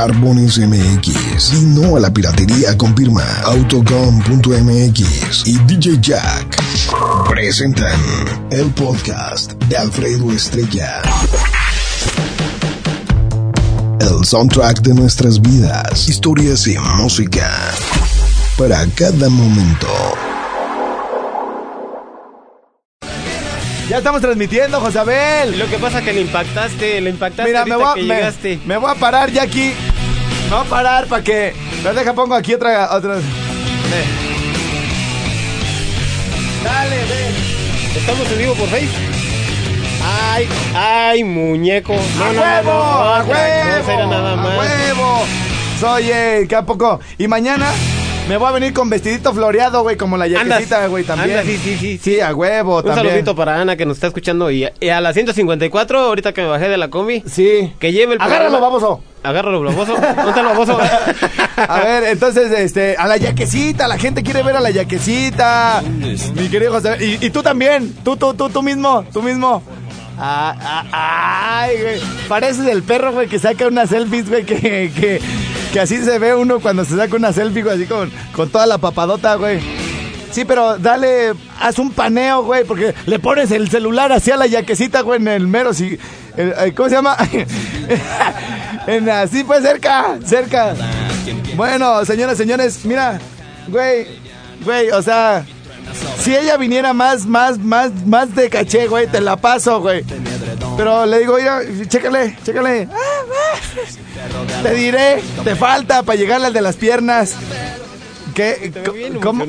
Barbones MX. Y no a la piratería confirma. Autocom.mx y DJ Jack presentan el podcast de Alfredo Estrella. El soundtrack de nuestras vidas, historias y música para cada momento. Ya estamos transmitiendo, Josabel. Lo que pasa es que le impactaste, le impactaste Mira, me ahorita voy, a, que me, llegaste. me voy a parar ya aquí. A parar para que. Pero deja, pongo aquí otra. otra. Ve. Dale, ve. Estamos en vivo por Face. Ay, ay, muñeco. No, ¡A no, huevo! no, no, ¡A huevo! nada ¡A huevo! Soy, eh, ¿qué a poco? Y mañana me voy a venir con vestidito floreado, güey, como la yaquecita, güey, también. sí, sí, sí. Sí, a huevo, Un también. saludito para Ana que nos está escuchando y, y a la 154, ahorita que me bajé de la combi, Sí. que lleve el Agárralo, programa- baboso. Agárralo, baboso. ¿Dónde el baboso? A ver, entonces, este, a la yaquecita, la gente quiere ver a la yaquecita. Mi querido José. Y, y tú también, tú, tú, tú, tú mismo, tú mismo. Ah, ah, ay, güey. Pareces el perro, güey, que saca unas selfies, güey, que, que, que así se ve uno cuando se saca una selfie, güey, así con, con toda la papadota, güey. Sí, pero dale, haz un paneo, güey, porque le pones el celular así a la yaquecita, güey, en el mero, eh, ¿Cómo se llama? así, pues, cerca, cerca. Bueno, señoras, señores, mira, güey, güey, o sea, si ella viniera más, más, más, más de caché, güey, te la paso, güey. Pero le digo, mira, chécale, chécale. Te diré, te falta para llegarle al de las piernas. ¿Qué? ¿Cómo?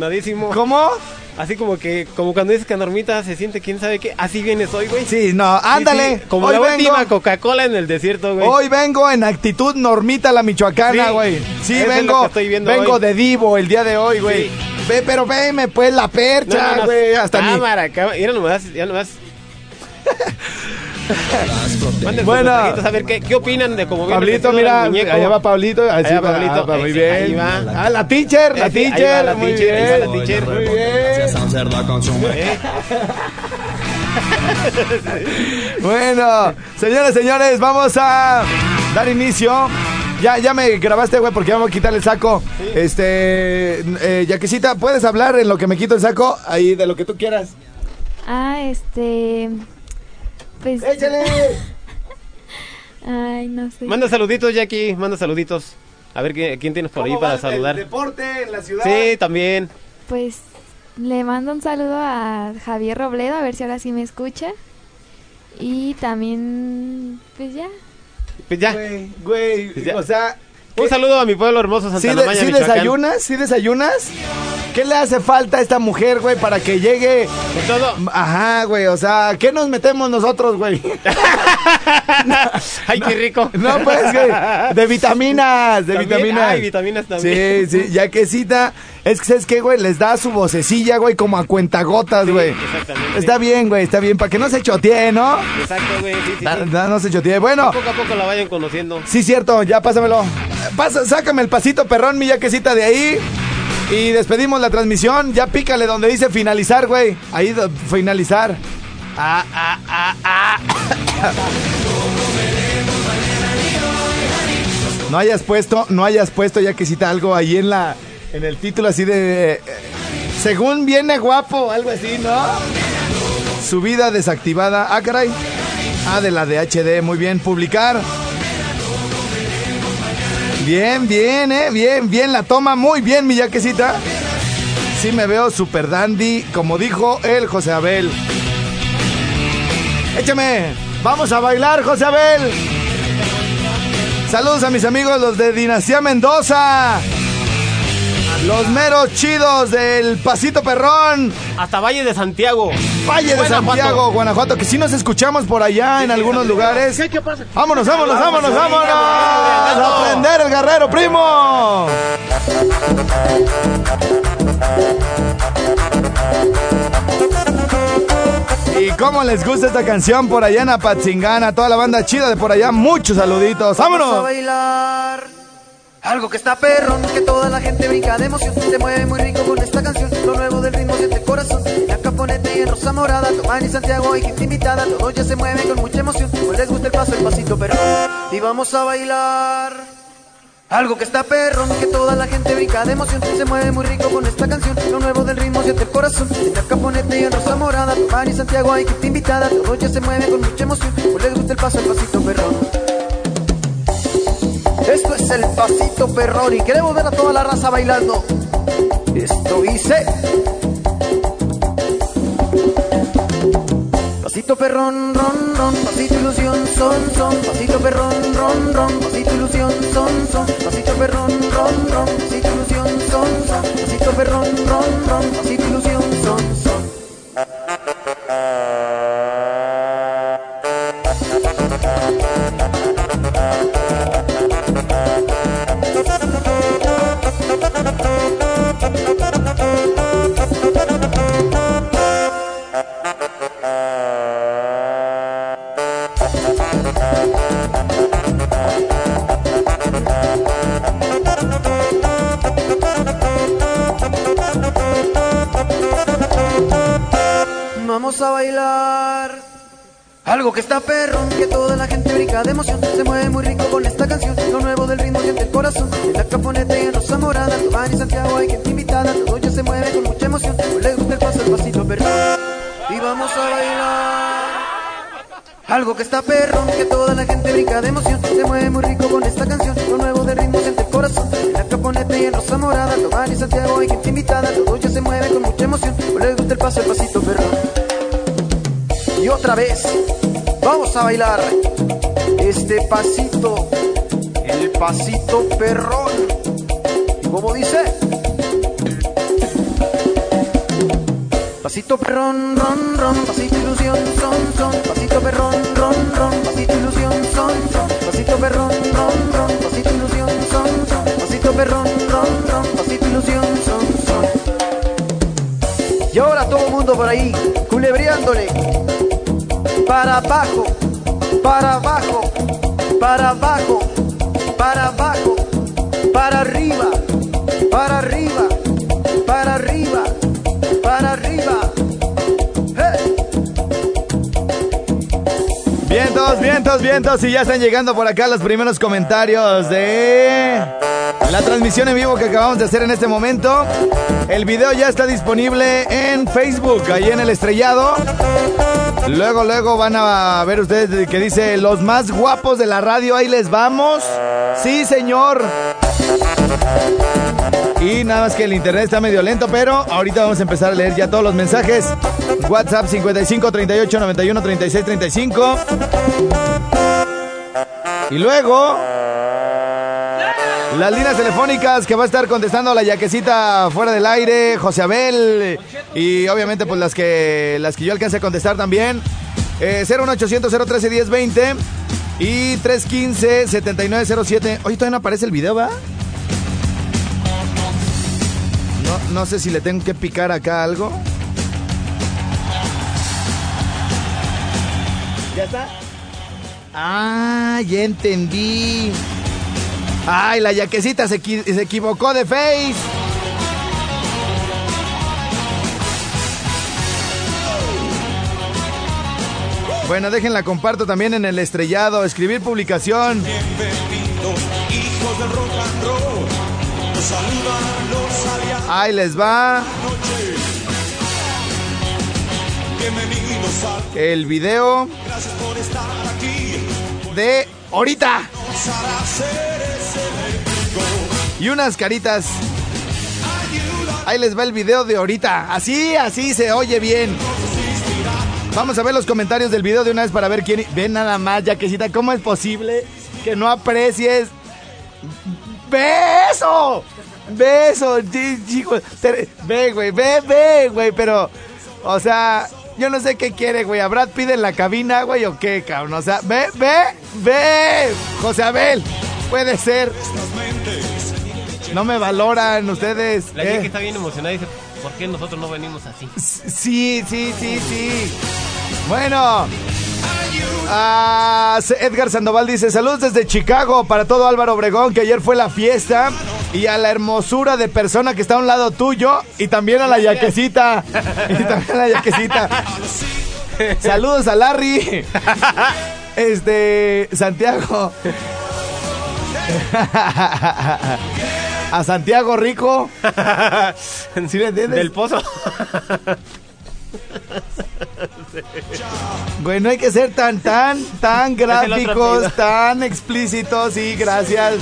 ¿Cómo? Así como que, como cuando dices que Normita se siente quién sabe qué, así vienes hoy, güey. Sí, no, ándale. Sí, sí, Como Hoy la vengo- última Coca-Cola en el desierto, güey. Hoy vengo en actitud normita la michoacana, Sí, güey. Sí, vengo, estoy vengo hoy. de divo el día de hoy, güey. Ve, pero veme pues la percha, no, no, güey, hasta cámara, cámara. Ya nomás, ya nomás. Mensajitos a ver qué, qué opinan de cómo viene Pablito, mira, allá va Pablito, Allá va, Pablito, ah, muy bien. ahí va. Ah, la teacher, la Ese, ahí va teacher, la muy va la bien. teacher. Muy bien. Bueno, señores, señores, vamos a dar inicio. Ya, ya me grabaste, güey, porque vamos a quitar el saco. Este, eh, Yaquecita, ¿puedes hablar en lo que me quito el saco? Ahí, de lo que tú quieras. Ah, este. Pues. ¡Échale! Ay, no sé. Manda saluditos, Jackie, manda saluditos. A ver ¿quién, quién tienes por ahí ¿Cómo para va el saludar. deporte en la ciudad? Sí, también. Pues le mando un saludo a Javier Robledo, a ver si ahora sí me escucha. Y también, pues ya. Pues ya. Güey, güey, Pues ya. o sea... Un saludo a mi pueblo hermoso Santa ¿Sí, de- Lamaña, sí Michoacán. desayunas? ¿Sí desayunas? ¿Qué le hace falta a esta mujer, güey, para que llegue? Con todo. Ajá, güey, o sea, ¿qué nos metemos nosotros, güey? Ay, qué rico. No, pues, güey, de vitaminas, de También, vitaminas. ay, vitaminas también. Sí, sí, ya que cita, es que, ¿sabes qué, güey? Les da su vocecilla, güey, como a cuentagotas, güey. exactamente. Está bien, güey, está bien, para que no se chotee, ¿no? Exacto, güey. Sí, sí, Da- sí. da- no se chotee. Bueno, Poco a poco la vayan conociendo. Sí, cierto, ya pásamelo. Pasa, sácame el pasito perrón, mi yaquecita de ahí. Y despedimos la transmisión. Ya pícale donde dice finalizar, güey. Ahí, finalizar. Ah, ah, ah, ah. No hayas puesto, no hayas puesto, yaquecita, algo ahí en la. En el título así de. eh, según viene guapo, algo así, ¿no? Su vida desactivada. Ah, caray. Ah, de la de HD, muy bien. Publicar. Bien, bien, eh, bien, bien la toma, muy bien, mi yaquecita. Sí me veo super dandy, como dijo el José Abel. Échame, vamos a bailar, José Abel. Saludos a mis amigos, los de Dinastía Mendoza. Los meros chidos del Pasito Perrón. Hasta Valle de Santiago. Valle de Guanajuato. Santiago, Guanajuato, que sí nos escuchamos por allá en algunos lugares. Vámonos, vámonos, vámonos, vámonos. A prender el guerrero, primo. Y cómo les gusta esta canción por allá en Apatzingana, toda la banda chida de por allá, muchos saluditos. Vamos a ¡Vámonos! bailar. Algo que está perro, que toda la gente brinca de emoción. Se mueve muy rico con esta canción. Lo nuevo del ritmo siente el corazón. La caponete y Rosa Morada, Tomás y Santiago y gente invitada. Todos ya se mueven con mucha emoción. Pues les gusta el paso, el pasito perro. Y vamos a bailar. Algo que está perro, que toda la gente brinca de emoción. Se mueve muy rico con esta canción. Lo nuevo del ritmo siente el corazón. La caponete y Rosa Morada, Tomás y Santiago hay gente invitada. Todos ya se mueven con mucha emoción. Pues les gusta el paso, el pasito perro. Esto es el pasito perrón y queremos ver a toda la raza bailando. Esto dice. Pasito perrón, ron, ron, pasito ilusión, son, son, pasito perrón, ron, ron, pasito ilusión, son, son, pasito perrón, ron, ron, pasito ilusión, son, son, pasito perrón, ron, ron, pasito ilusión, son. Que está perro, que toda la gente brinca de emoción. Se mueve muy rico con esta canción. Lo nuevo del ritmo siente el corazón. En la caponeta y en Rosa Morada, Tomás y Santiago hay gente invitada. Todo ya se mueve con mucha emoción. Pues les gusta el paso, el pasito perro. Y vamos a bailar. Algo que está perro, que toda la gente brinca de emoción. Se mueve muy rico con esta canción. Lo nuevo del ritmo siente el corazón. En la caponeta y en Rosa Morada, Tomás y Santiago hay gente invitada. Todo ya se mueve con mucha emoción. Pues les gusta el paso, el pasito perro. Y otra vez, vamos a bailar este pasito, el pasito perrón. ¿Y cómo dice? Pasito perrón, ron, ron, pasito ilusión, son, son, pasito perrón, ron, ron, pasito ilusión, son, son, pasito perrón, ron, ron, pasito ilusión, son, son, pasito perrón, ron, ron, pasito ilusión, son, son. Y ahora todo el mundo por ahí, culebreándole. Para abajo, para abajo, para abajo, para abajo, para arriba, para arriba, para arriba, para arriba. Vientos, vientos, vientos. Y ya están llegando por acá los primeros comentarios de la transmisión en vivo que acabamos de hacer en este momento. El video ya está disponible en Facebook, ahí en el estrellado. Luego, luego van a ver ustedes que dice los más guapos de la radio. Ahí les vamos. Sí, señor. Y nada más que el internet está medio lento, pero ahorita vamos a empezar a leer ya todos los mensajes. WhatsApp 55 38 91 36 35. Y luego las líneas telefónicas que va a estar contestando la yaquecita fuera del aire, José Abel y obviamente pues las que las que yo alcance a contestar también. Eh, 01800 013 1020 y 315 7907. Oye, todavía no aparece el video, ¿va? No, no sé si le tengo que picar acá algo. ¿Ya está? Ah, ya entendí. Ay, la yaquecita se, se equivocó de face. Bueno, déjenla comparto también en el estrellado. Escribir publicación. Ahí les va. El video de ahorita. Y unas caritas. Ahí les va el video de ahorita. Así, así se oye bien. Vamos a ver los comentarios del video de una vez para ver quién. Ven nada más, Yaquecita, ¿cómo es posible que no aprecies? ¡Ve eso! ve eso, chi- chico. Te- Ve, güey, ve, ve, güey, pero, o sea, yo no sé qué quiere, güey. ¿A Brad Pitt en la cabina, güey, o qué, cabrón? O sea, ve, ve, ve, José Abel, puede ser. No me valoran ustedes. La ¿eh? chica está bien emocionada y dice, ¿por qué nosotros no venimos así? Sí, sí, sí, sí. Bueno. Ah, Edgar Sandoval dice, saludos desde Chicago para todo Álvaro Obregón, que ayer fue la fiesta, y a la hermosura de persona que está a un lado tuyo, y también a la yaquecita. Y también a la yaquecita. Saludos a Larry. Este, Santiago. A Santiago Rico. ¿Sí le entiendes? Del pozo. Güey, no hay que ser tan, tan, tan gráficos, tan explícitos, sí, gracias.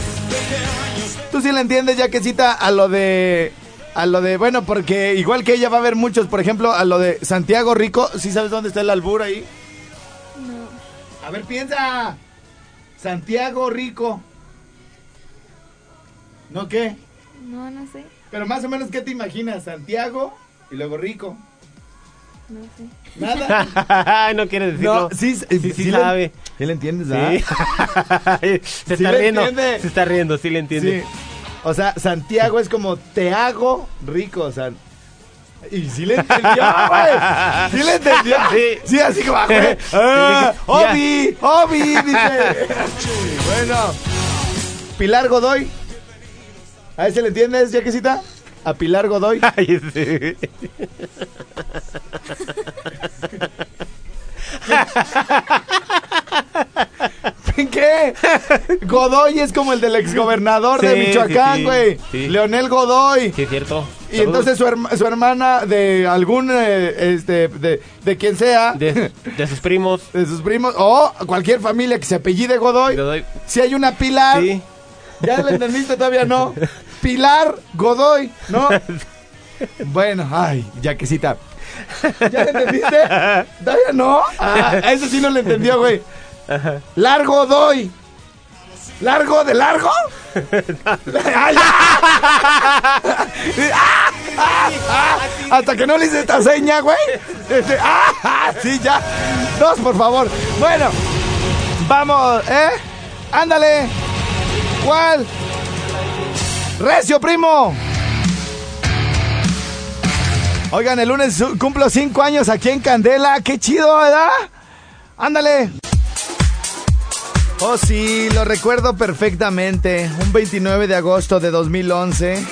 Tú sí le entiendes, ya que cita a lo de. A lo de. Bueno, porque igual que ella va a haber muchos, por ejemplo, a lo de Santiago Rico. ¿Sí sabes dónde está el albur ahí? No. A ver, piensa. Santiago Rico. ¿No qué? No, no sé. Pero más o menos, ¿qué te imaginas? Santiago y luego Rico. No sé. Nada. No quiere decirlo. No, sí, sí, sí le- sabe. Sí le entiendes, ¿verdad? Sí. se Sí está le riendo. entiende. Se está riendo, sí le entiende. Sí. O sea, Santiago es como te hago rico, o sea. Y sí le entendió, güey. Sí le entendió. Sí. Sí, así como, güey. Ah, Obi, Obi, dice. Bueno. Pilar Godoy. ¿A ese le entiendes, Jaquecita? A Pilar Godoy. Ay, sí. ¿Qué? Godoy es como el del exgobernador de Michoacán, sí. güey. Sí. Leonel Godoy. Sí, es cierto. Y entonces su, herma- su hermana de algún, eh, este, de, de quien sea, de, De, de sus primos. sus primos, o cualquier familia que se apellide Godoy, Godoy. si hay una Pilar, Sí. ¿ya lo entendiste? Todavía no. Pilar Godoy, ¿no? Bueno, ay, yaquecita. ¿Ya lo entendiste? ¿Todavía no? Ah, eso sí no le entendió, güey. Largo doy. ¿Largo de largo? Ay, ah, ah, ah, Hasta que no le hice esta seña, güey. Este, ah, ah, sí, ya. Dos, por favor. Bueno, vamos, ¿eh? Ándale. ¿Cuál? Recio, primo. Oigan, el lunes cumplo cinco años aquí en Candela. Qué chido, ¿verdad? Ándale. Oh, sí, lo recuerdo perfectamente. Un 29 de agosto de 2011.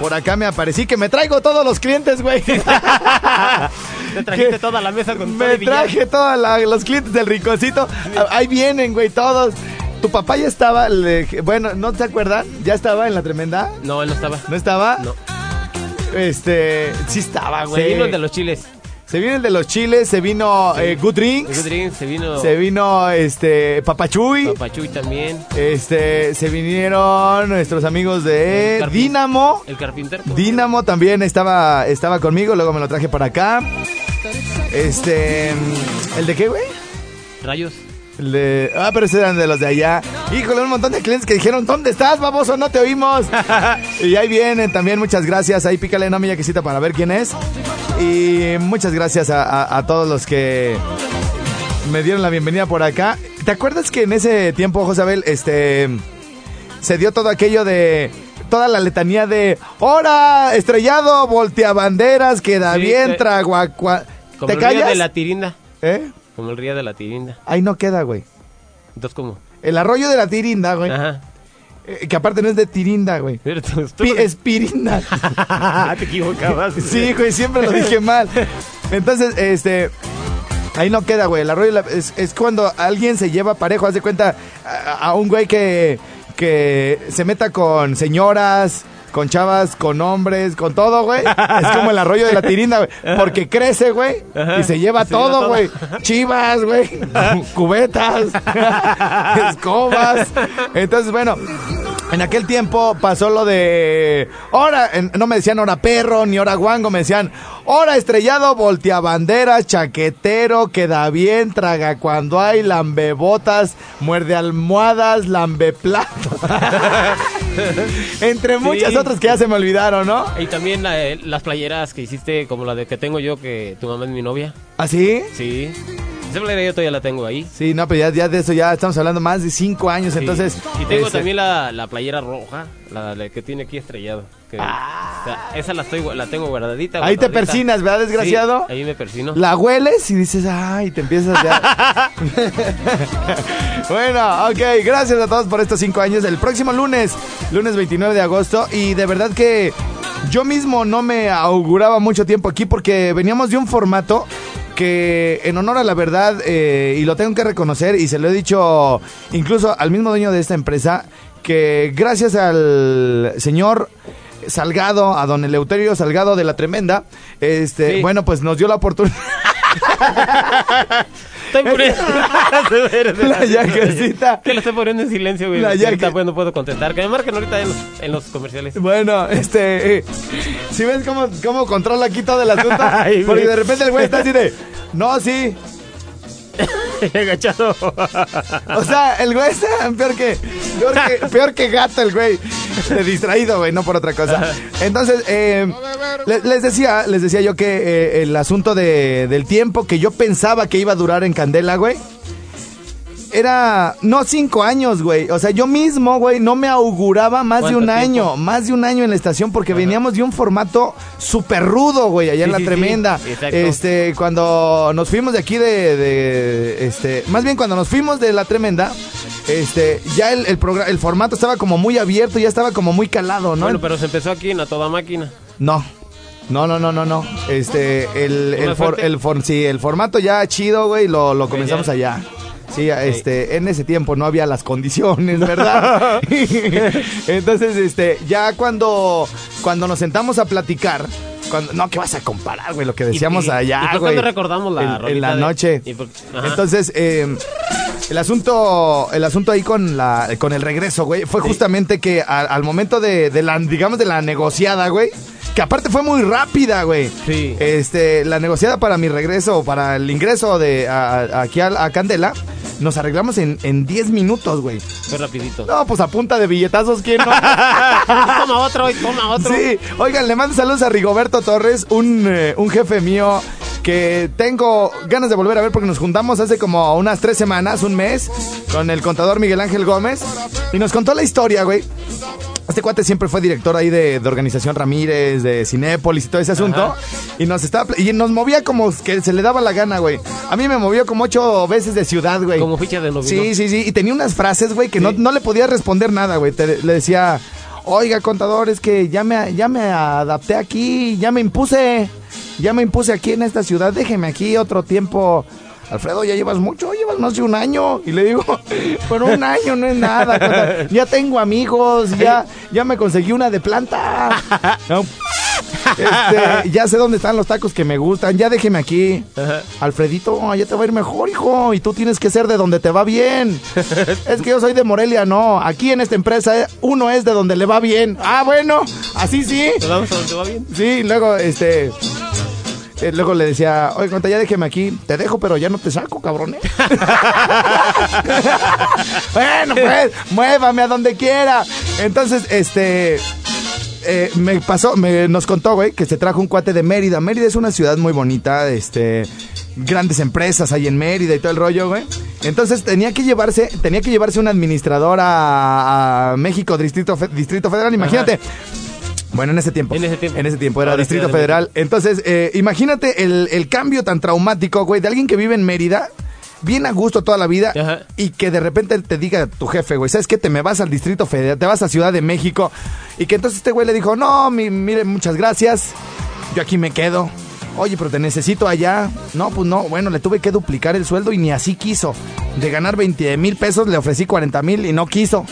Por acá me aparecí que me traigo todos los clientes, güey. Te trajiste toda la mesa con Me traje todos los clientes del rinconcito. Ahí vienen, güey, todos. Tu papá ya estaba, le- bueno, ¿no te acuerdan? ¿Ya estaba en la tremenda? No, él no estaba. ¿No estaba? No. Este, sí estaba, güey. Se vino el de los chiles. Se vino el de los chiles, se vino eh, Good Drinks, Good Drinks, se vino se vino este Papachuy, Papachuy también. este, se vinieron nuestros amigos de El Dínamo. El carpintero. Dínamo también estaba, estaba conmigo, luego me lo traje para acá. Este, ¿el de qué, güey? Rayos. El de, ah, pero ese eran de los de allá. Híjole, un montón de clientes que dijeron, ¿dónde estás, baboso? No te oímos. y ahí vienen también, muchas gracias. Ahí pícale no mi yaquecita para ver quién es. Y muchas gracias a, a- a todos los que me dieron la bienvenida por acá. ¿Te acuerdas que en ese tiempo, Josabel, este, se dio todo aquello de... Toda la letanía de ¡Hora! Estrellado, volteabanderas, queda Sí, bien, eh. Como ¿Te callas? de la tirinda. ¿Eh? Como el río de la tirinda. Ahí no queda, güey. Entonces, ¿cómo? El arroyo de la Tirinda, güey. Ajá. Eh, que aparte no es de Tirinda, güey. Pi- es Pirinda. Te equivocabas. sí, güey, siempre lo dije mal. Entonces, este. Ahí no queda, güey. El arroyo de la- es, es cuando alguien se lleva parejo. Haz de cuenta a, a un güey que, que se meta con señoras, con chavas, con hombres, con todo, güey. Es como el arroyo de la tirinda, güey. Porque crece, güey. Y se lleva Se todo. güey. Chivas, güey. Cubetas. escobas. Entonces, bueno. En aquel tiempo pasó lo de. Hora, no me decían hora perro ni hora guango, me decían hora estrellado, voltea bandera, chaquetero, queda bien, traga cuando hay, lambebotas, muerde almohadas, lambe plato. Entre muchas Sí. otras que ya se me olvidaron, ¿no? Y también eh, las playeras que hiciste, como la de que tengo yo, que tu mamá es mi novia. ¿Ah, sí? Sí. Esa playera yo todavía la tengo ahí. Sí, no, pero ya, ya de eso ya estamos hablando más de cinco años, Sí. entonces. Y tengo este, también la, la playera roja, la, la que tiene aquí estrellado. que- o sea, esa la, estoy, la tengo guardadita. Ah. Ahí te persinas, ¿verdad, desgraciado? Sí, ahí me persino. La hueles y dices, ay, te empiezas ya. bueno, ok, gracias a todos por estos cinco años. El próximo lunes, lunes 29 de agosto, y de verdad que yo mismo no me auguraba mucho tiempo aquí porque veníamos de un formato que en honor a la verdad, eh, y lo tengo que reconocer, y se lo he dicho incluso al mismo dueño de esta empresa, que gracias al señor Salgado, a don Eleuterio Salgado de la Tremenda, este, Sí. bueno, pues nos dio la oportunidad. Estoy poniendo... La yaquecita. Que lo estoy poniendo en silencio, güey. La yaque- pues no puedo contestar. Que me marquen ahorita en los, en los comerciales. Bueno, este, eh, si ves cómo, cómo controla aquí todo el asunto, Ay, porque güey. de repente el güey está así de, no, sí, Agachado. o sea, el güey está peor que, peor que, peor que gato el güey, distraído, güey, no por otra cosa. Entonces, eh, le- les decía, les decía yo que eh, el asunto de, del tiempo que yo pensaba que iba a durar en Candela, güey, era, no cinco años, güey. O sea, yo mismo, güey, no me auguraba más de ¿Cuánto un tiempo? año, más de un año en la estación porque veníamos de un formato súper rudo, güey, allá en Sí, la sí, sí, tremenda. exacto. Este, cuando nos fuimos de aquí de, de, este, más bien cuando nos fuimos de la tremenda, este, ya el, el, el formato estaba como muy abierto, ya estaba como muy calado, ¿no? Bueno, pero se empezó aquí en a toda máquina. No. No, no, no, no, no. Este, el, el, ¿Una for- el, for- sí, el formato ya chido, güey, lo, lo comenzamos allá. Sí, este, en ese tiempo no había las condiciones, ¿verdad? Entonces, este, ya cuando, cuando nos sentamos a platicar, cuando, no, ¿qué vas a comparar, güey? Lo que decíamos Y- allá, ¿y güey. recordamos la en, en la de- noche. por-. Entonces, eh, el asunto, el asunto ahí con la, con el regreso, güey, fue justamente que a- al momento de, de la, digamos, de la negociada, güey, que aparte fue muy rápida, güey. Sí. Este, la negociada para mi regreso, para el ingreso de a- a- aquí a, a Candela, nos arreglamos en, en 10 minutos, güey. Fue rapidito. No, pues a punta de billetazos, ¿quién no? toma otro y toma otro. Sí, oigan, le mando saludos a Rigoberto Torres, un, eh, un jefe mío que tengo ganas de volver a ver porque nos juntamos hace como unas tres semanas, un mes, con el contador Miguel Ángel Gómez y nos contó la historia, güey. Este cuate siempre fue director ahí de, de Organización Ramírez, de Cinépolis y todo ese asunto. Ajá. Y nos estaba y nos movía como que se le daba la gana, güey. A mí me movió como ocho veces de ciudad, güey. Como ficha de novio. Sí, sí, sí. Y tenía unas frases, güey, que no, Sí. no le podía responder nada, güey. Te- le decía, oiga, contador, es que ya me, ya me adapté aquí, ya me impuse, ya me impuse aquí en esta ciudad, déjeme aquí otro tiempo. Alfredo, ya llevas mucho, más de un año. Y le digo, pero un año no es nada. Ya tengo amigos, ya, ya me conseguí una de planta. No. Este, ya sé dónde están los tacos que me gustan, ya déjeme aquí. Alfredito, ya te va a ir mejor, hijo. Y tú tienes que ser de donde te va bien. es que yo soy de Morelia, no. Aquí en esta empresa eh, uno es de donde le va bien. Ah, bueno, así sí. Vamos a donde va bien. Sí, luego, este. Eh, luego le decía, oye, conta, ya déjeme aquí. Te dejo, pero ya no te saco, cabrón. ¿eh?". bueno, pues, muévame a donde quiera. Entonces, este. eh, me pasó, me, nos contó, güey, que se trajo un cuate de Mérida. Mérida es una ciudad muy bonita, este, grandes empresas hay en Mérida y todo el rollo, güey. Entonces tenía que llevarse, tenía que llevarse un administrador a, a México Distrito, Fe- Distrito Federal. Imagínate. Bueno, en ese tiempo. En ese tiempo. En ese tiempo era Ahora Distrito Federal. Entonces, eh, imagínate el, el cambio tan traumático, güey, de alguien que vive en Mérida, bien a gusto toda la vida, Ajá. y que de repente te diga tu jefe, güey, ¿sabes qué? Te me vas al Distrito Federal, te vas a Ciudad de México. Y que entonces este güey le dijo, no, mi- mire, muchas gracias, yo aquí me quedo. Oye, pero te necesito allá. No, pues no, bueno, le tuve que duplicar el sueldo y ni así quiso. De ganar 20 mil pesos le ofrecí 40 mil y no quiso.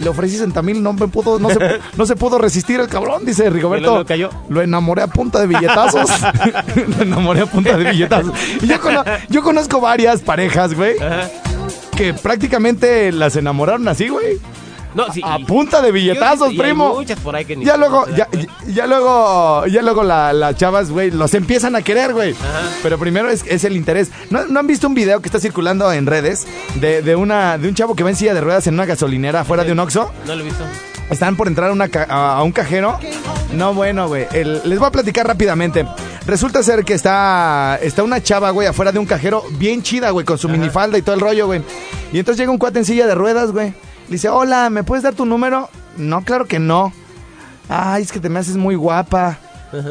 Le ofrecí 60 mil, no me pudo, no se, no se pudo resistir el cabrón, dice Rigoberto. Luego cayó. Lo enamoré a punta de billetazos. Lo enamoré a punta de billetazos. Y yo, cono- yo conozco varias parejas, güey, Ajá. que prácticamente las enamoraron así, güey. No, sí, a punta de billetazos, y hay primo. muchas por ahí que ni Ya luego, ya, cuenta. ya- ya luego, ya luego la- las chavas, güey, los empiezan a querer, güey. Pero primero es, es el interés. ¿No, no han visto un video que está circulando en redes de, de una, de un chavo que va en silla de ruedas en una gasolinera afuera de un Oxxo? No lo he visto. Están por entrar a, una ca- a, un cajero. No, bueno, güey. Les voy a platicar rápidamente. Resulta ser que está, está una chava, güey, afuera de un cajero bien chida, güey, con su minifalda y todo el rollo, güey. Y entonces llega un cuate en silla de ruedas, güey. Dice, hola, ¿me puedes dar tu número? No, claro que no. Ay, es que te me haces muy guapa.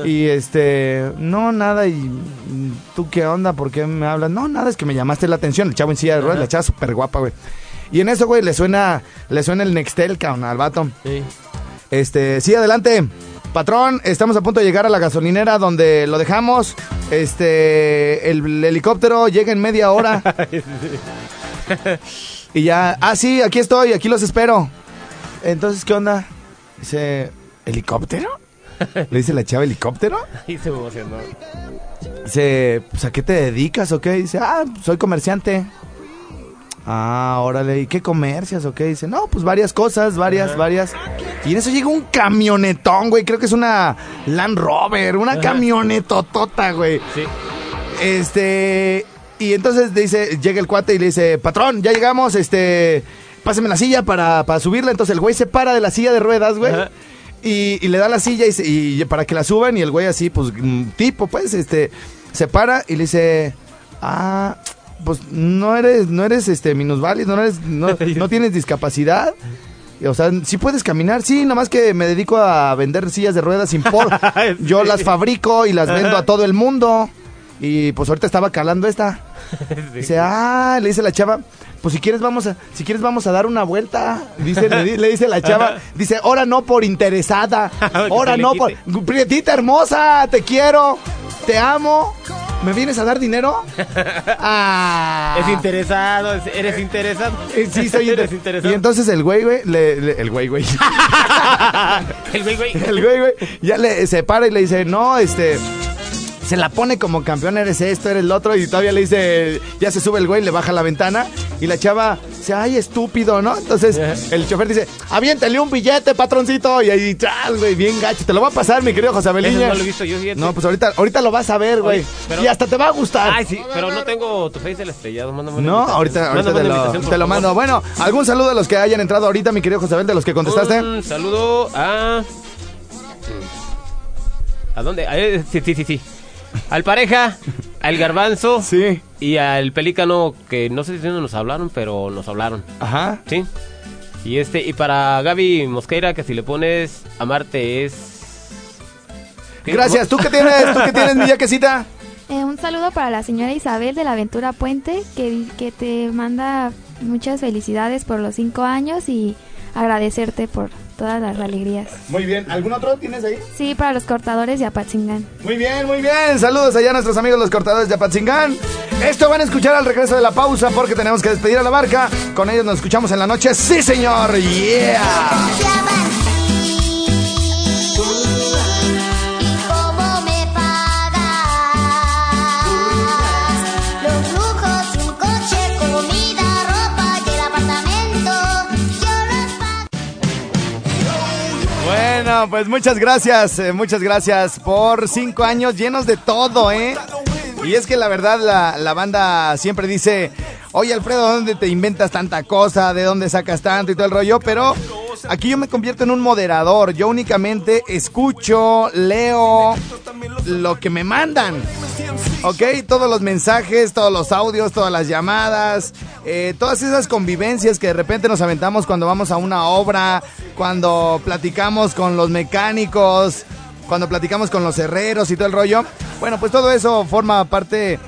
Y este, no, nada, y tú qué onda, ¿por qué me hablas? No, nada, es que me llamaste la atención, el chavo en silla de ruedas, la chava súper guapa, güey. Y en eso, güey, le suena, le suena el Nextel, cabrón, al vato. Sí. Este, sí, adelante. Patrón, estamos a punto de llegar a la gasolinera donde lo dejamos. Este, el, helicóptero llega en media hora. y ya, ah, sí, aquí estoy, aquí los espero. Entonces, ¿qué onda? Dice, ¿helicóptero? Le dice la chava, ¿helicóptero? Y se emocionó. Dice, pues, ¿a qué te dedicas o qué? Dice, ah, soy comerciante. Ah, órale, ¿y qué comercias o qué? Dice, no, pues varias cosas, varias, varias. Y en eso llega un camionetón, güey, creo que es una Land Rover, una camionetotota, güey. Sí. Este, y entonces dice, llega el cuate y le dice, patrón, ya llegamos, este, páseme la silla para, para subirla. Entonces el güey se para de la silla de ruedas, güey. Ajá. Y, y le da la silla y, se- y para que la suban y el güey así, pues, mm, tipo, pues, este, se para y le dice, ah, pues, no eres, no eres, este, minusválido, no eres, no, no tienes discapacidad. O sea, sí puedes caminar, sí, nomás que me dedico a vender sillas de ruedas sin por. Yo las fabrico y las vendo a todo el mundo. Y pues ahorita estaba calando esta. Dice, ah, le dice la chava, pues si quieres vamos a, si quieres vamos a dar una vuelta. Dice, le, di- le dice la chava, dice, ahora no por interesada, ahora no por, prietita hermosa, te quiero, te amo, ¿me vienes a dar dinero? Ah. Es interesado, es- eres interesado. Eh, Sí, soy eres inter- interesado. Y entonces el güey, güey, le- le- el güey, güey. el güey, güey. El güey, güey, ya le se para y le dice, no, este. Se la pone como campeón, eres esto, eres el otro, y todavía le dice, ya se sube el güey, le baja la ventana, y la chava dice, ay, estúpido, ¿no? Entonces el chofer dice, aviéntale un billete, patroncito, y ahí, tras, güey, bien gacho, te lo va a pasar, mi querido José Beliña. no lo he visto yo, fíjate. No, pues ahorita, ahorita lo vas a ver, güey. Pero- Y hasta te va a gustar. Ay, sí, pero no tengo tu face del estrellado. Mándame una No, invitación. ahorita, ahorita Mándame te una lo, te lo mando. Bueno, algún saludo a los que hayan entrado ahorita, mi querido José Abel, de los que contestaste. Un saludo a. ¿A dónde? A- eh, sí, sí, sí, sí. Al pareja, al garbanzo Sí. y al pelícano, que no sé si no nos hablaron, pero nos hablaron. Ajá. Sí. Y este, y para Gaby Mosqueira, que si le pones amarte es. ¿Qué? Gracias. ¿Tú qué tienes? ¿Tú qué tienes, mi yaquecita? Eh, un saludo para la señora Isabel de la Aventura Puente, que, di- que te manda muchas felicidades por los cinco años y agradecerte por todas las alegrías. Muy bien. ¿Algún otro tienes ahí? Sí, para los cortadores de Apatzingán. Muy bien, muy bien. Saludos allá a nuestros amigos los cortadores de Apatzingán. Esto van a escuchar al regreso de la pausa porque tenemos que despedir a la marca. Con ellos nos escuchamos en la noche. Sí, señor. Yeah. Pues muchas gracias, eh, muchas gracias por cinco años llenos de todo, ¿eh? Y es que la verdad la, la banda siempre dice, oye Alfredo, ¿dónde te inventas tanta cosa? ¿De dónde sacas tanto y todo el rollo? Pero aquí yo me convierto en un moderador, yo únicamente escucho, leo lo que me mandan. ¿Ok? Todos los mensajes, todos los audios, todas las llamadas, eh, todas esas convivencias que de repente nos aventamos cuando vamos a una obra, cuando platicamos con los mecánicos, cuando platicamos con los herreros y todo el rollo. Bueno, pues todo eso forma parte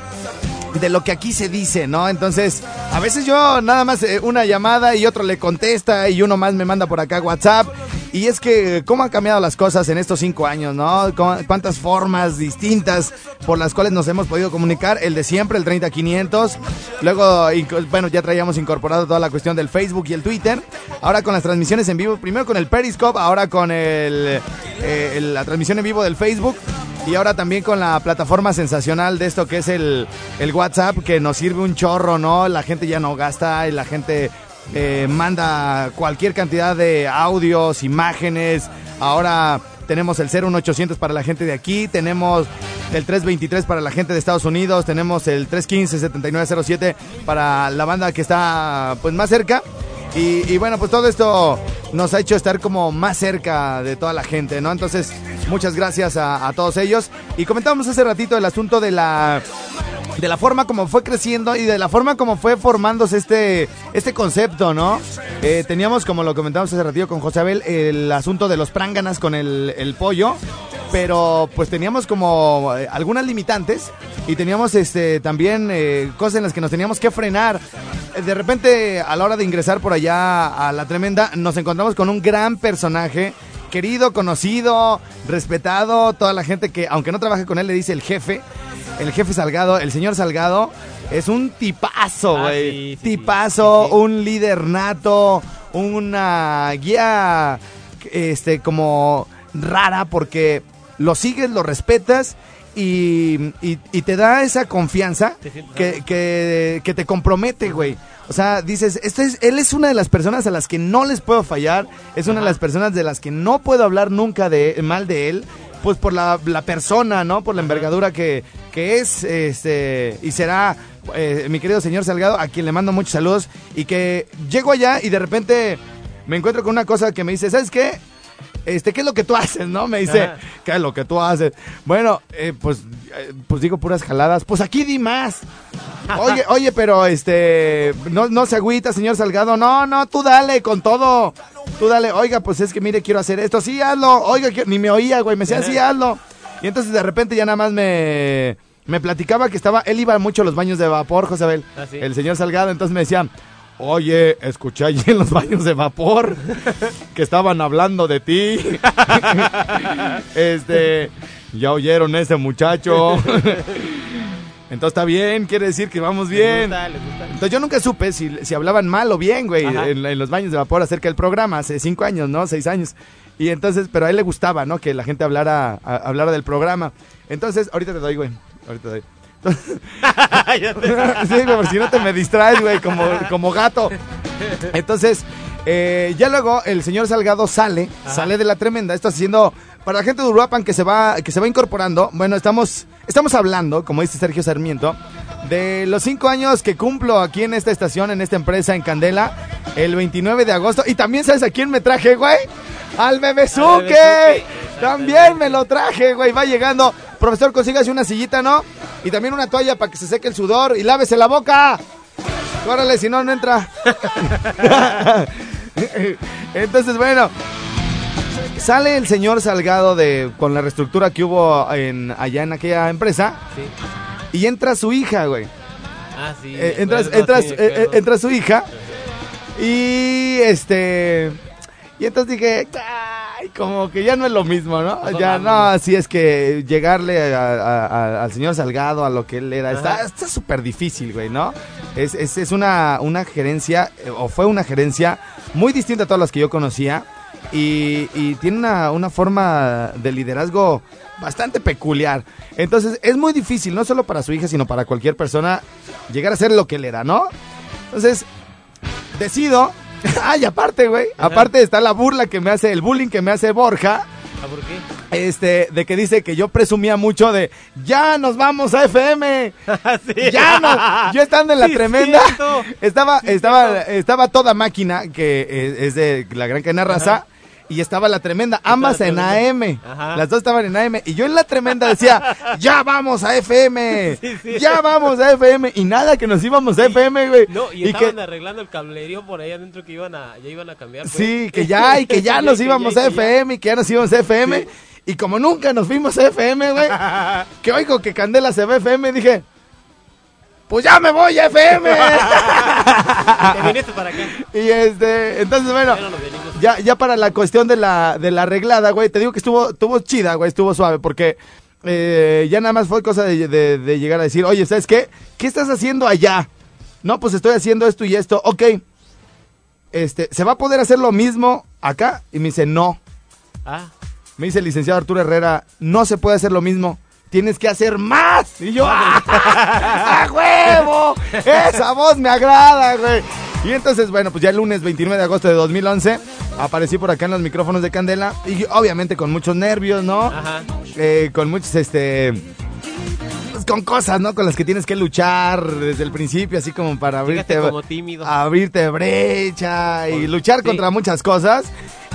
de lo que aquí se dice, ¿no? Entonces, a veces yo nada más eh, una llamada y otro le contesta y uno más me manda por acá WhatsApp. Y es que, ¿cómo han cambiado las cosas en estos cinco años, no? ¿Cómo- ¿Cuántas formas distintas por las cuales nos hemos podido comunicar? El de siempre, el 30500. Luego, bueno, ya traíamos incorporado toda la cuestión del Facebook y el Twitter. Ahora con las transmisiones en vivo, primero con el Periscope, ahora con eh, la transmisión en vivo del Facebook. Y ahora también con la plataforma sensacional de esto que es el, el WhatsApp, que nos sirve un chorro, ¿no? La gente ya no gasta y la gente eh, manda cualquier cantidad de audios, imágenes. Ahora tenemos el 01800 para la gente de aquí, tenemos el 323 para la gente de Estados Unidos, tenemos el 315-7907 para la banda que está pues más cerca. Y, bueno, pues todo esto nos ha hecho estar como más cerca de toda la gente, ¿no? Entonces, muchas gracias a, a todos ellos. Y comentábamos hace ratito el asunto de la de la forma como fue creciendo y de la forma como fue formándose este, este concepto, ¿no? Eh, teníamos, como lo comentamos hace ratito con José Abel, el asunto de los pránganas con el, el pollo, pero pues teníamos como eh, algunas limitantes y teníamos este también eh, cosas en las que nos teníamos que frenar. Eh, De repente, a la hora de ingresar por allá a la tremenda, nos encontramos con un gran personaje. Querido, conocido, respetado, toda la gente que, aunque no trabaje con él, le dice el jefe el jefe Salgado, el señor Salgado, es un tipazo, Ah, güey. sí, sí, tipazo, sí. un líder nato, una guía, este, como rara, porque lo sigues, lo respetas y, y- y te da esa confianza que, que, que te compromete, güey. O sea, dices, este es, él es una de las personas a las que no les puedo fallar, es una de las personas de las que no puedo hablar nunca de mal de él, pues por la, la persona, ¿no? Por la envergadura que, que es, este, y será eh, mi querido señor Salgado, a quien le mando muchos saludos, y que llego allá y de repente me encuentro con una cosa que me dice, ¿sabes qué? Este, ¿qué es lo que tú haces, no? Me dice, Ajá. ¿qué es lo que tú haces? Bueno, eh, pues, eh, pues digo puras jaladas. Pues aquí di más. Oye, oye, pero este, no, no se agüita, señor Salgado. No, no, tú dale con todo. Tú dale. Oiga, pues es que mire, quiero hacer esto. Sí, hazlo. Oiga, que- ni me oía, güey. Me decía, sí, hazlo. Y entonces de repente ya nada más me, me platicaba que estaba, él iba mucho a los baños de vapor, Josabel. Ah, sí. El señor Salgado. Entonces me decía, oye, escuché allí en los baños de vapor que estaban hablando de ti. este, ya oyeron ese muchacho. Entonces está bien, quiere decir que vamos Les bien. gusta, les gusta. Entonces yo nunca supe si, si hablaban mal o bien, güey, en, en los baños de vapor acerca del programa, hace cinco años, ¿no? Seis años. Y entonces, pero a él le gustaba, ¿no? Que la gente hablara, a- hablara del programa. Entonces, ahorita te doy, güey. Ahorita te doy. Sí, por si no te me distraes, güey, como, como gato. Entonces, eh, ya luego el señor Salgado sale, sale de la tremenda. Esto haciendo, para la gente de Uruapan que se va, que se va incorporando, bueno, estamos, estamos hablando, como dice Sergio Sarmiento, de los cinco años que cumplo aquí en esta estación, en esta empresa, en Candela, el 29 de agosto. Y también, ¿sabes a quién me traje, güey? Al. Bebezuque. También me lo traje, güey. Va llegando. Profesor, consígase una sillita, ¿no? Y también una toalla para que se seque el sudor y lávese la boca. Órale, si no, no entra. Entonces, bueno. Sale el señor Salgado de con la reestructura que hubo en, allá en aquella empresa Sí. y entra su hija, güey. Ah, sí. Eh, acuerdo, sí, eh, entra su hija y este y entonces dije ay como que ya no es lo mismo no Pasó ya no así es que llegarle a- a- a- al señor Salgado a lo que él era está Ajá. está súper difícil güey no es, es, es una una gerencia o fue una gerencia muy distinta a todas las que yo conocía y, y tiene una, una forma de liderazgo bastante peculiar. Entonces es muy difícil, no solo para su hija, sino para cualquier persona, llegar a ser lo que él era, ¿no? Entonces, decido... Ay, aparte, güey. Ajá. Aparte está la burla que me hace, el bullying que me hace Borja. Ah, ¿por qué? Este, de que dice que yo presumía mucho de ya nos vamos a FM. Sí. Ya no. Yo estando en la Sí, tremenda. cierto. Estaba, estaba, estaba toda máquina, que es, es de la gran cadena raza. Y estaba la tremenda, ambas en. AM. Ajá. Las dos estaban en AM. Y yo en la tremenda decía, ya vamos a FM. Sí, sí. Ya vamos a FM. Y nada, que nos íbamos a FM, güey. No, y, y estaban que, arreglando el cablerío por ahí adentro que iban a, ya iban a cambiar. pues. Sí, que ya, y que ya nos íbamos a. FM, y que ya nos íbamos a FM. Y como nunca nos fuimos a FM, güey, que oigo que Candela se ve FM, dije, pues ya me voy a FM. Te viniste para acá. y este, entonces, bueno, Ya ya, ya para la cuestión de la, de la arreglada, güey, te digo que estuvo, estuvo chida, güey, estuvo suave, porque eh, ya nada más fue cosa de, de- de llegar a decir, oye, ¿sabes qué? ¿Qué estás haciendo allá? No, pues estoy haciendo esto y esto, ok. Este, ¿se va a poder hacer lo mismo acá? Y me dice, no. Ah, Me dice el licenciado Arturo Herrera, no se puede hacer lo mismo. Tienes que hacer más. Y yo, ¡ah, ¡a huevo! Esa voz me agrada, güey. Y entonces, bueno, pues ya el lunes 29 de agosto de 2011 aparecí por acá en los micrófonos de Candela y obviamente con muchos nervios, ¿no? Ajá. Eh, con muchos, este... pues, con cosas, ¿no? Con las que tienes que luchar desde el principio, así como para abrirte, como tímido. abrirte brecha y luchar Sí. contra muchas cosas.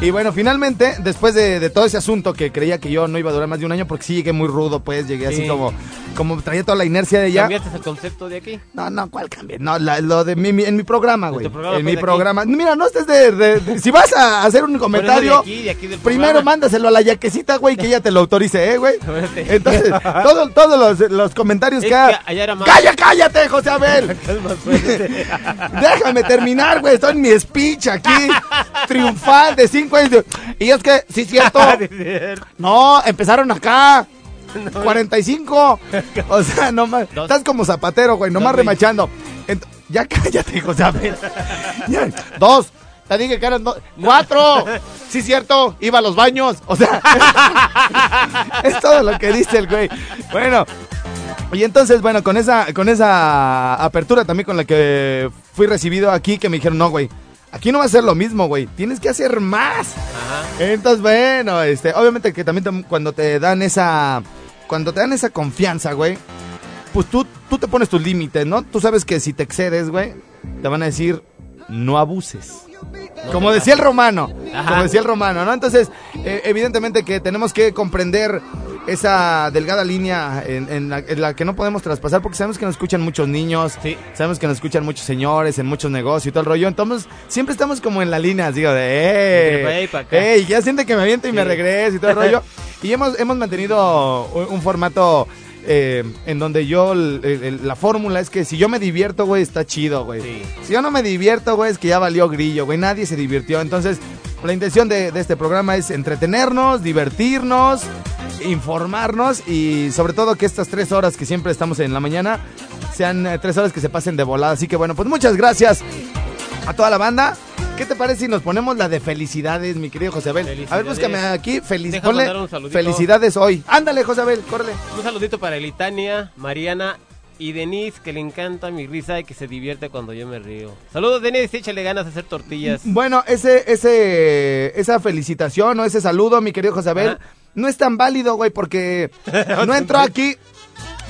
Y bueno, finalmente, después de, de todo ese asunto que creía que yo no iba a durar más de un año, porque sí llegué muy rudo, pues llegué así Sí. como, como traía toda la inercia de ya. ¿Cambiaste el concepto de aquí? No, no, ¿cuál cambie? No, la- lo de mi, mi- en mi programa, güey. En pues, mi programa. Mira, no estés de, de- de- Si vas a hacer un comentario, de aquí, de aquí del primero mándaselo a la yaquecita, güey, que ella te lo autorice, ¿eh, güey? Entonces, todo- todos los, los comentarios Es que... ha- que allá era más- ¡Calla, cállate, José Abel! Déjame terminar, güey. Estoy en mi speech aquí, triunfal de cinco años. Y es que, sí, es cierto. No, empezaron acá. 45. O sea, nomás. Dos. Estás como zapatero, güey, nomás Dos, remachando. Ent- ya cállate, José Abel. Ya, Dos. Te dije que eran dos. Cuatro. Sí, cierto. Iba a los baños. O sea, es todo lo que dice el güey. Bueno. Y entonces, bueno, con esa, con esa apertura también con la que fui recibido aquí, que me dijeron, no, güey, aquí no va a ser lo mismo, güey, tienes que hacer más. Entonces, bueno, este, obviamente que también te- cuando te dan esa, cuando te dan esa confianza, güey, pues tú, tú te pones tus límites, ¿no? Tú sabes que si te excedes, güey, te van a decir, no abuses. Como decía el romano, Ajá. como decía el romano, ¿no? Entonces, eh, evidentemente que tenemos que comprender esa delgada línea en, en la, en la que no podemos traspasar porque sabemos que nos escuchan muchos niños, Sí. sabemos que nos escuchan muchos señores en muchos negocios y todo el rollo, entonces siempre estamos como en la línea, digo, de, ¡eh! ¡Ey! Ya siente que me aviento y me regreso y todo el rollo. Y hemos, hemos mantenido un, un formato eh, en donde yo, el- el- la fórmula es que si yo me divierto, güey, está chido, güey. Sí. Si yo no me divierto, güey, es que ya valió grillo, güey. Nadie se divirtió. Entonces, la intención de, de este programa es entretenernos, divertirnos, informarnos y sobre todo que estas tres horas que siempre estamos en la mañana sean eh, tres horas que se pasen de volada. Así que bueno, pues muchas gracias a toda la banda. ¿Qué te parece si nos ponemos la de felicidades, mi querido José Abel? A ver, búscame aquí, feliz, ponle felicidades hoy. Ándale, José Abel, córrele. Un saludito para Elitania, Mariana y Denise, que le encanta mi risa y que se divierte cuando yo me río. Saludos, Denise, échale ganas de hacer tortillas. Bueno, ese, ese, esa felicitación o ese saludo, mi querido José Abel, no es tan válido, güey, porque no entró aquí.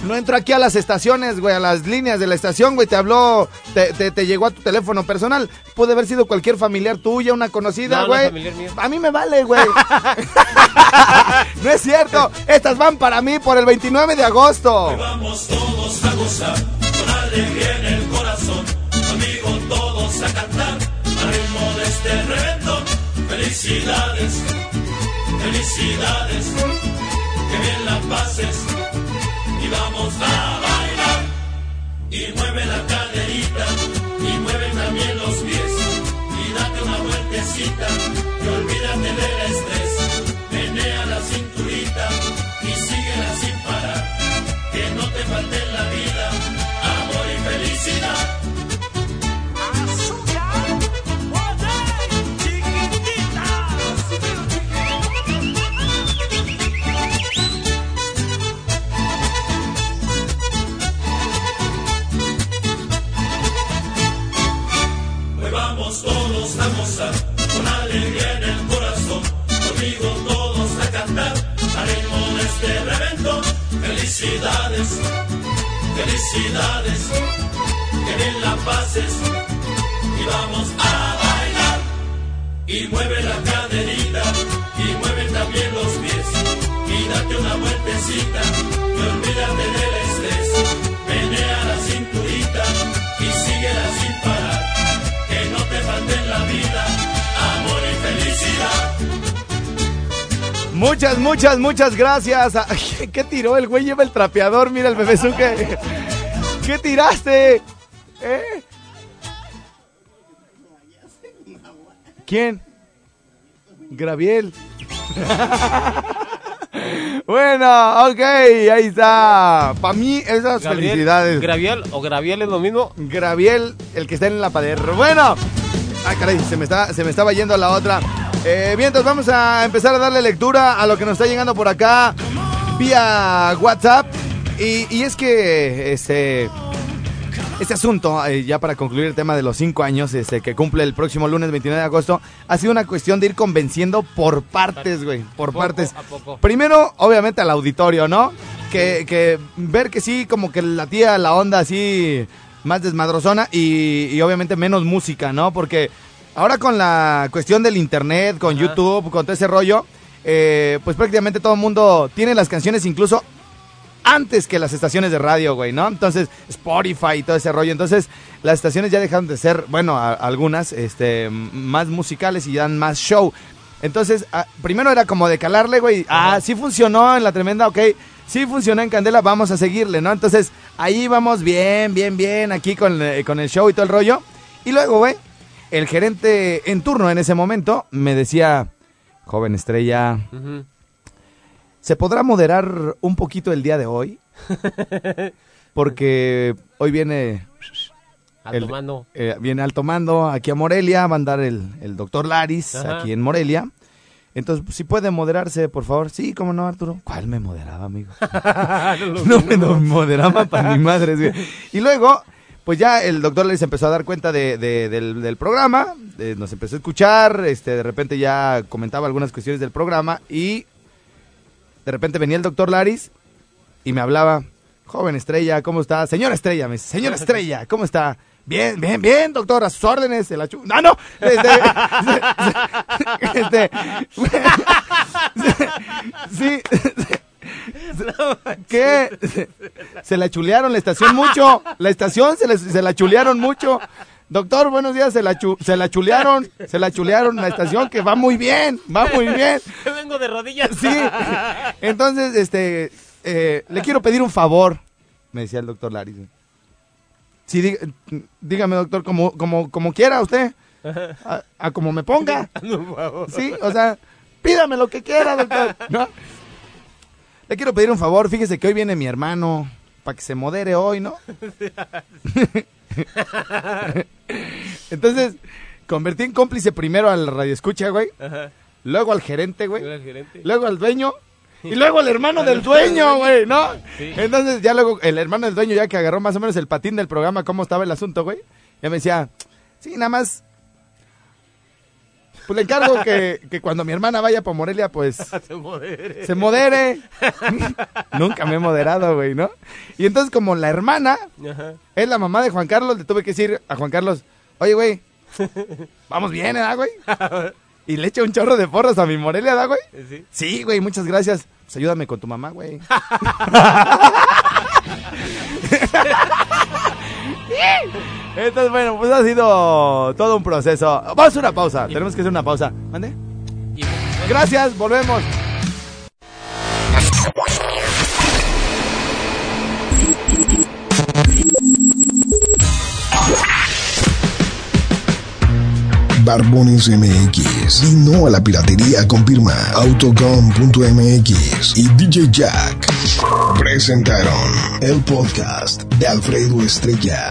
No entró aquí a las estaciones, güey, a las líneas de la estación, güey, te habló, te, te, te llegó a tu teléfono personal. Puede haber sido cualquier familiar tuya, una conocida, No, no güey. familiar mío. a mí me vale, güey. no es cierto. Estas van para mí por el 29 de agosto. Vamos todos a gozar, con alegría en el corazón, amigos todos a cantar, al ritmo de este reventón. Felicidades, felicidades, que bien la pases, y vamos a bailar, y mueve la caderita, y mueve también los pies, y date una vueltecita, y olvídate del estrés, y síguela sin parar que no te falte en la vida amor y felicidad. Vamos todos a gozar, con alegría en el corazón, conmigo todos Felicidades, felicidades, que bien la pases, y vamos a bailar. Y mueve la caderita, y mueve también los pies, y date una vueltecita, y olvídate del Muchas, muchas, muchas gracias. Ay, ¿Qué tiró? El güey lleva el trapeador. Mira el bebé que ¿Qué tiraste? ¿Eh? ¿Quién? Graviel. bueno, ok, ahí está. Para mí, esas Gabriel, felicidades. ¿Graviel o Graviel es lo mismo? Graviel, el que está en la pader. Bueno, ay caray, se me, está, se me estaba yendo la otra. Eh, bien, entonces vamos a empezar a darle lectura a lo que nos está llegando por acá vía WhatsApp. Y, y es que, este, este asunto, eh, ya para concluir el tema de los cinco años, este, que cumple el próximo lunes 29 de agosto, ha sido una cuestión de ir convenciendo por partes, güey, por Poco partes. a poco. Primero, obviamente, al auditorio, ¿no? Que, que ver que sí, como que la tía, la onda así, más desmadrozona y, y obviamente menos música, ¿no? Porque ahora con la cuestión del internet, con YouTube, con todo ese rollo, eh, pues prácticamente todo el mundo tiene las canciones incluso antes que las estaciones de radio, güey, ¿no? Entonces, Spotify y todo ese rollo. Entonces, las estaciones ya dejaron de ser, bueno, a- algunas, este, más musicales y dan más show. Entonces, ah, primero era como de calarle, güey. Ah, sí funcionó en la tremenda, ok. Sí funcionó en Candela, vamos a seguirle, ¿no? Entonces, ahí vamos bien, bien, bien, aquí con, eh, con el show y todo el rollo. Y luego, güey, el gerente en turno en ese momento me decía, joven estrella. ¿Se podrá moderar un poquito el día de hoy? Porque hoy viene... Alto el- mando. eh, viene alto mando aquí a Morelia, va a andar el, el doctor Laris Ajá. aquí en Morelia. Entonces, si puede moderarse, por favor. Sí, cómo no, Arturo. ¿Cuál me moderaba, amigo? no me no moderaba para mi madre. Y luego, pues ya el doctor les empezó a dar cuenta de, de- del, programa, eh, nos empezó a escuchar, este, de repente ya comentaba algunas cuestiones del programa y de repente venía el doctor Laris y me hablaba, joven estrella, ¿cómo está? Señora estrella, me dice, señora estrella, ¿cómo está? Bien, bien, bien, doctor, a sus órdenes, se la chu... No, no, este, este, sí, ¿Qué? Se, se la chulearon la estación mucho. La estación se, les- se la chulearon mucho. Doctor, buenos días. Se la, chu- se la chulearon. Se la chulearon la estación que va muy bien. Va muy bien. Vengo de rodillas. Sí. Entonces, este, eh, le quiero pedir un favor. Me decía el doctor Laris. Sí, dí- dígame, doctor, como, como, como quiera usted. A, a como me ponga. Sí, o sea, pídame lo que quiera, doctor. ¿no? Le quiero pedir un favor, fíjese que hoy viene mi hermano, para que se modere hoy, ¿no? Entonces, convertí en cómplice primero al radioescucha, güey. Ajá. Luego al gerente, güey. Era el gerente. Luego al dueño. Y luego al hermano del dueño, güey, ¿no? Sí. Entonces ya luego el hermano del dueño ya que agarró más o menos el patín del programa, cómo estaba el asunto, güey. Ya me decía, sí, nada más. Pues le encargo que, que cuando mi hermana vaya por Morelia, pues Se modere. se modere. Nunca me he moderado, güey, ¿no? Y entonces como la hermana Ajá. es la mamá de Juan Carlos, le tuve que decir a Juan Carlos, oye, güey, vamos bien, ¿eh, güey? Y le echa un chorro de porras a mi Morelia, ¿da, güey? Sí. Sí, güey, muchas gracias. Pues ayúdame con tu mamá, güey. Entonces, bueno, pues ha sido todo un proceso. Vamos a una pausa. Tenemos que hacer una pausa. ¿Mande? Gracias, volvemos. Barbones MX. Y no a la piratería con firma Autocom.mx y DJ Jack. Presentaron el podcast de Alfredo Estrella.